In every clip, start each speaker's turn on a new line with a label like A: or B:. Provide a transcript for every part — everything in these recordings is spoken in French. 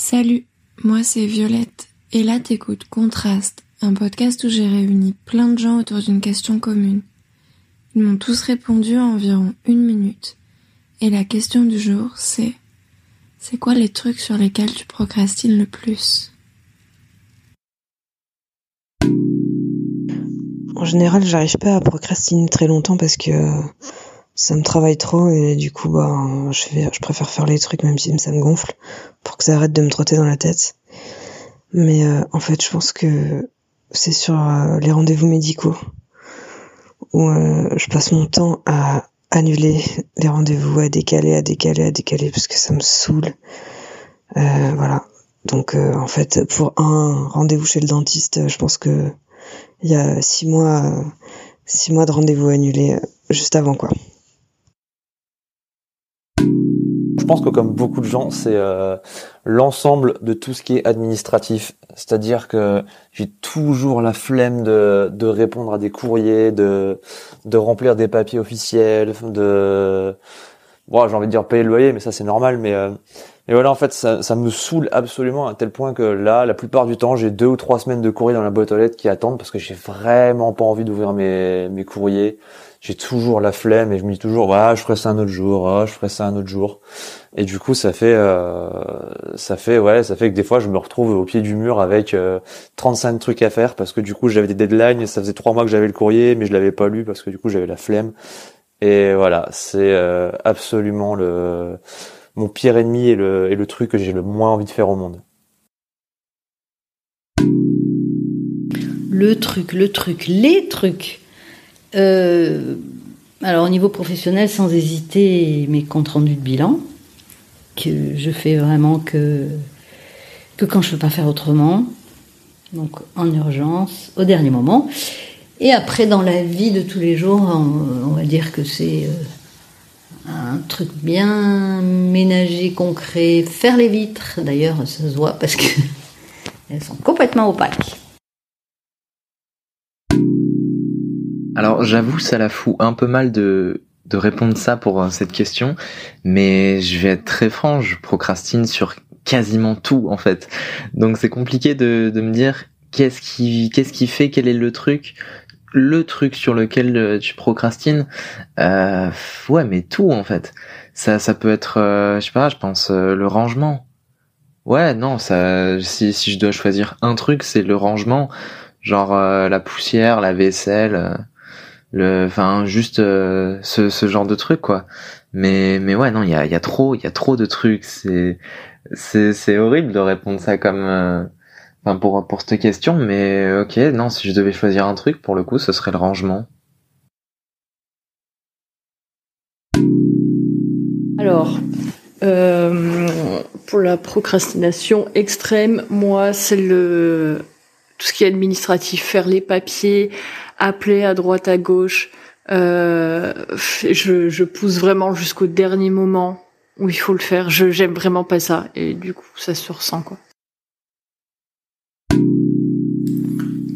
A: Salut, moi c'est Violette, et là t'écoutes Contraste, un podcast où j'ai réuni plein de gens autour d'une question commune. Ils m'ont tous répondu en environ une minute, et la question du jour c'est c'est quoi les trucs sur lesquels tu procrastines le plus?
B: En général, j'arrive pas à procrastiner très longtemps parce que ça me travaille trop et du coup bah je je préfère faire les trucs même si ça me gonfle pour que ça arrête de me trotter dans la tête. Mais euh, en fait je pense que c'est sur euh, les rendez-vous médicaux où euh, je passe mon temps à annuler les rendez-vous à décaler à décaler à décaler parce que ça me saoule. Voilà. Donc en fait pour un rendez-vous chez le dentiste je pense que il y a six mois six mois de rendez-vous annulés juste avant quoi
C: pense que comme beaucoup de gens, c'est euh, l'ensemble de tout ce qui est administratif. C'est-à-dire que j'ai toujours la flemme de, de répondre à des courriers, de, de remplir des papiers officiels, de... Bon, j'ai envie de dire payer le loyer, mais ça c'est normal. Mais, euh... voilà, en fait, ça, ça me saoule absolument à tel point que là, la plupart du temps, j'ai deux ou trois semaines de courrier dans la boîte aux lettres qui attendent parce que j'ai vraiment pas envie d'ouvrir mes, mes courriers j'ai toujours la flemme et je me dis toujours ouais je ferai ça un autre jour ah, je ferai ça un autre jour. Et du coup ça fait euh, ça fait ouais ça fait que des fois je me retrouve au pied du mur avec 35 euh, trucs à faire parce que du coup j'avais des deadlines ça faisait trois mois que j'avais le courrier mais je l'avais pas lu parce que du coup j'avais la flemme. Et voilà c'est euh, absolument le mon pire ennemi et le et le truc que j'ai le moins envie de faire au monde.
D: Le truc le truc les trucs euh, alors au niveau professionnel, sans hésiter, mes comptes rendus de bilan, que je fais vraiment que, quand je ne peux pas faire autrement, donc en urgence, au dernier moment. Et après, dans la vie de tous les jours, on, va dire que c'est euh, un truc bien ménagé, concret, faire les vitres. D'ailleurs, ça se voit parce qu'elles sont complètement opaques.
E: Alors j'avoue, ça la fout un peu mal de, de répondre ça pour euh, cette question, mais je vais être très franc, je procrastine sur quasiment tout en fait. Donc c'est compliqué de, de me dire qu'est-ce qui qu'est-ce qui fait, quel est le truc le truc sur lequel euh, tu procrastines, euh, ouais, mais tout en fait. Ça, ça peut être, euh, je sais pas, je pense le rangement. Ouais, non, ça, si, si je dois choisir un truc, c'est le rangement, genre la poussière, la vaisselle, le enfin juste euh, ce, ce genre de truc quoi. Mais mais ouais non il y a il y a trop il y a trop de trucs. C'est c'est c'est horrible de répondre ça comme euh, enfin pour pour cette question mais ok non si je devais choisir un truc pour le coup ce serait le rangement.
F: Alors euh, pour la procrastination extrême moi c'est le tout ce qui est administratif faire les papiers appeler à droite à gauche. Euh, je, pousse vraiment jusqu'au dernier moment où il faut le faire. Je j'aime vraiment pas ça et du coup ça se ressent quoi.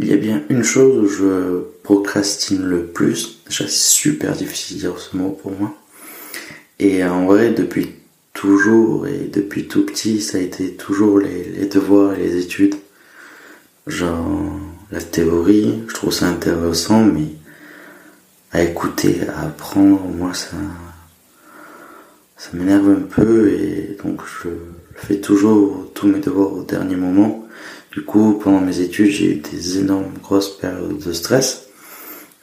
G: Il y a bien une chose où je procrastine le plus. c'est super difficile de dire ce mot pour moi. Et en vrai, depuis toujours et depuis tout petit, ça a été toujours les devoirs et les études. Genre, la théorie, je trouve ça intéressant, mais à écouter, à apprendre, moi ça, ça m'énerve un peu et donc je fais toujours tous mes devoirs au dernier moment. Du coup, pendant mes études, j'ai eu des énormes grosses périodes de stress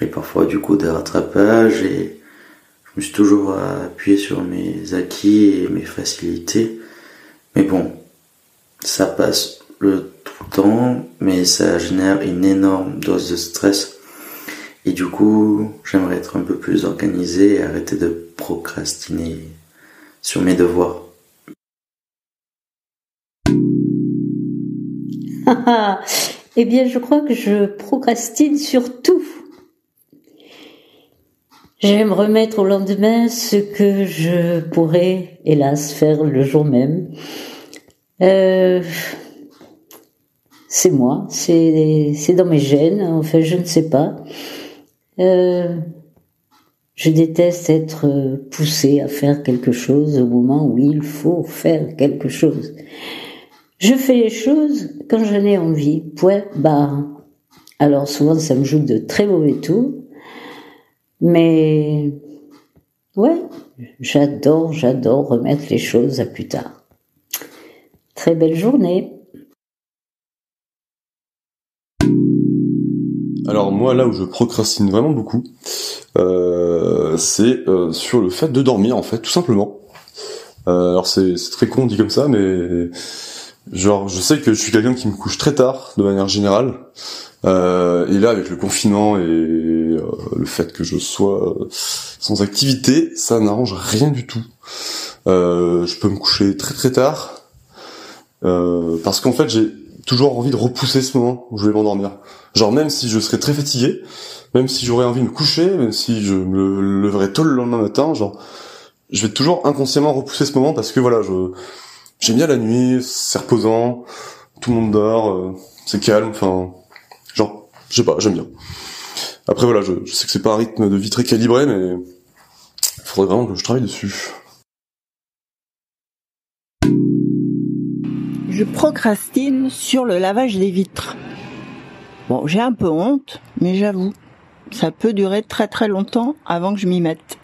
G: et parfois du coup des rattrapages et je me suis toujours appuyé sur mes acquis et mes facilités. Mais bon, ça passe le temps, mais ça génère une énorme dose de stress. Et du coup, j'aimerais être un peu plus organisé et arrêter de procrastiner sur mes devoirs.
D: eh bien, je crois que je procrastine sur tout. J'aime remettre au lendemain ce que je pourrais, hélas, faire le jour même. Euh, c'est moi, c'est dans mes gènes, enfin je ne sais pas. Euh, je déteste être poussé à faire quelque chose au moment où il faut faire quelque chose. Je fais les choses quand j'en ai envie. Point barre. Alors souvent ça me joue de très mauvais tours. Mais ouais, j'adore, j'adore remettre les choses à plus tard. Très belle journée.
H: Alors moi là où je procrastine vraiment beaucoup, euh, c'est euh, sur le fait de dormir en fait, tout simplement. Euh, alors c'est très con dit comme ça, mais genre je sais que je suis quelqu'un qui me couche très tard de manière générale. Et là avec le confinement et le fait que je sois sans activité, ça n'arrange rien du tout. je peux me coucher très très tard parce qu'en fait j'ai toujours envie de repousser ce moment où je vais m'endormir. Genre même si je serais très fatigué, même si j'aurais envie de me coucher, même si je me leverais tôt le lendemain matin, genre je vais toujours inconsciemment repousser ce moment parce que voilà, je j'aime bien la nuit, c'est reposant, tout le monde dort, euh, c'est calme, enfin genre je sais pas, j'aime bien. Après voilà, je, je sais que c'est pas un rythme de vie très calibré, mais il faudrait vraiment que je travaille dessus.
I: Je procrastine sur le lavage des vitres. Bon, j'ai un peu honte, mais j'avoue, ça peut durer très très longtemps avant que je m'y mette.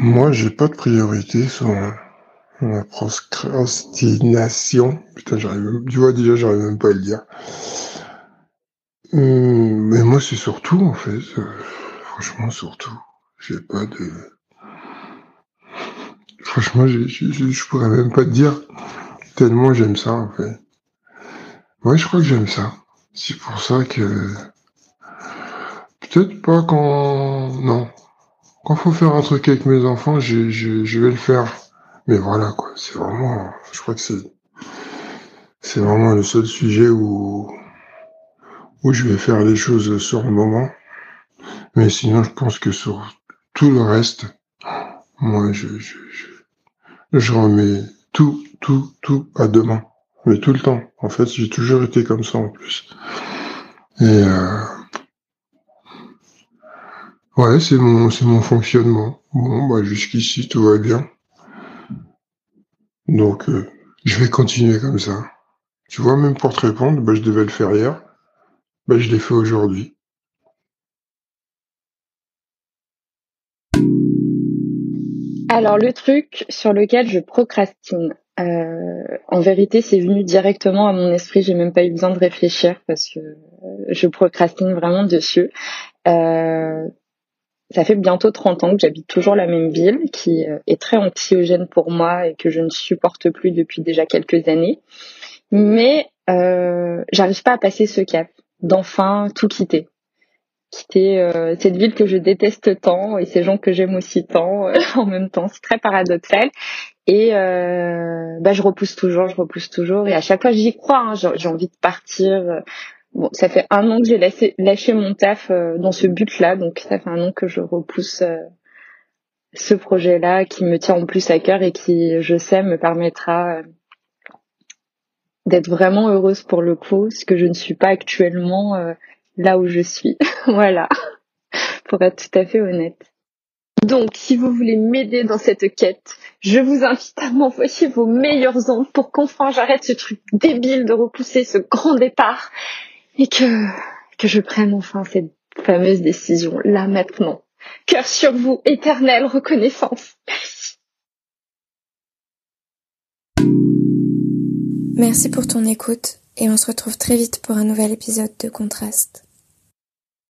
J: Moi, j'ai pas de priorité sur la procrastination. Putain, j'arrive, tu vois, déjà, j'arrive même pas à le dire. Hum, mais moi, c'est surtout, en fait, euh, franchement, surtout. J'ai pas de, Franchement, je, pourrais même pas te dire tellement j'aime ça en fait. Ouais, je crois que j'aime ça. C'est pour ça que peut-être pas quand non quand faut faire un truc avec mes enfants, je, vais le faire. Mais voilà quoi, c'est vraiment, je crois que c'est c'est vraiment le seul sujet où où je vais faire les choses sur le moment. Mais sinon, je pense que sur tout le reste, moi, je je remets tout, tout, tout à demain. Mais tout le temps. En fait, j'ai toujours été comme ça en plus. Et euh... ouais, c'est mon, c'est mon fonctionnement. Bon, bah jusqu'ici tout va bien. Donc, euh, je vais continuer comme ça. Tu vois, même pour te répondre, bah, je devais le faire hier. Bah, je l'ai fait aujourd'hui.
K: Alors le truc sur lequel je procrastine, euh, en vérité, c'est venu directement à mon esprit. J'ai même pas eu besoin de réfléchir parce que je procrastine vraiment dessus. Euh, ça fait bientôt 30 ans que j'habite toujours la même ville, qui euh, est très anxiogène pour moi et que je ne supporte plus depuis déjà quelques années. Mais euh, j'arrive pas à passer ce cap d'enfin tout quitter quitter euh, cette ville que je déteste tant et ces gens que j'aime aussi tant euh, en même temps. C'est très paradoxal. Et euh, bah, je repousse toujours, je repousse toujours. Et à chaque fois, j'y crois. Hein, j'ai envie de partir. Bon, ça fait un an que j'ai lâché, lâché, mon taf dans ce but-là. Donc, ça fait un an que je repousse ce projet-là qui me tient en plus à cœur et qui, je sais, me permettra d'être vraiment heureuse pour le coup, ce que je ne suis pas actuellement là où je suis. voilà. Pour être tout à fait honnête. Donc, si vous voulez m'aider dans cette quête, je vous invite à m'envoyer vos meilleures ondes pour qu'enfin j'arrête ce truc débile de repousser ce grand départ et que, que je prenne enfin cette fameuse décision là maintenant. Cœur sur vous, éternelle reconnaissance.
A: Merci pour ton écoute et on se retrouve très vite pour un nouvel épisode de Contraste.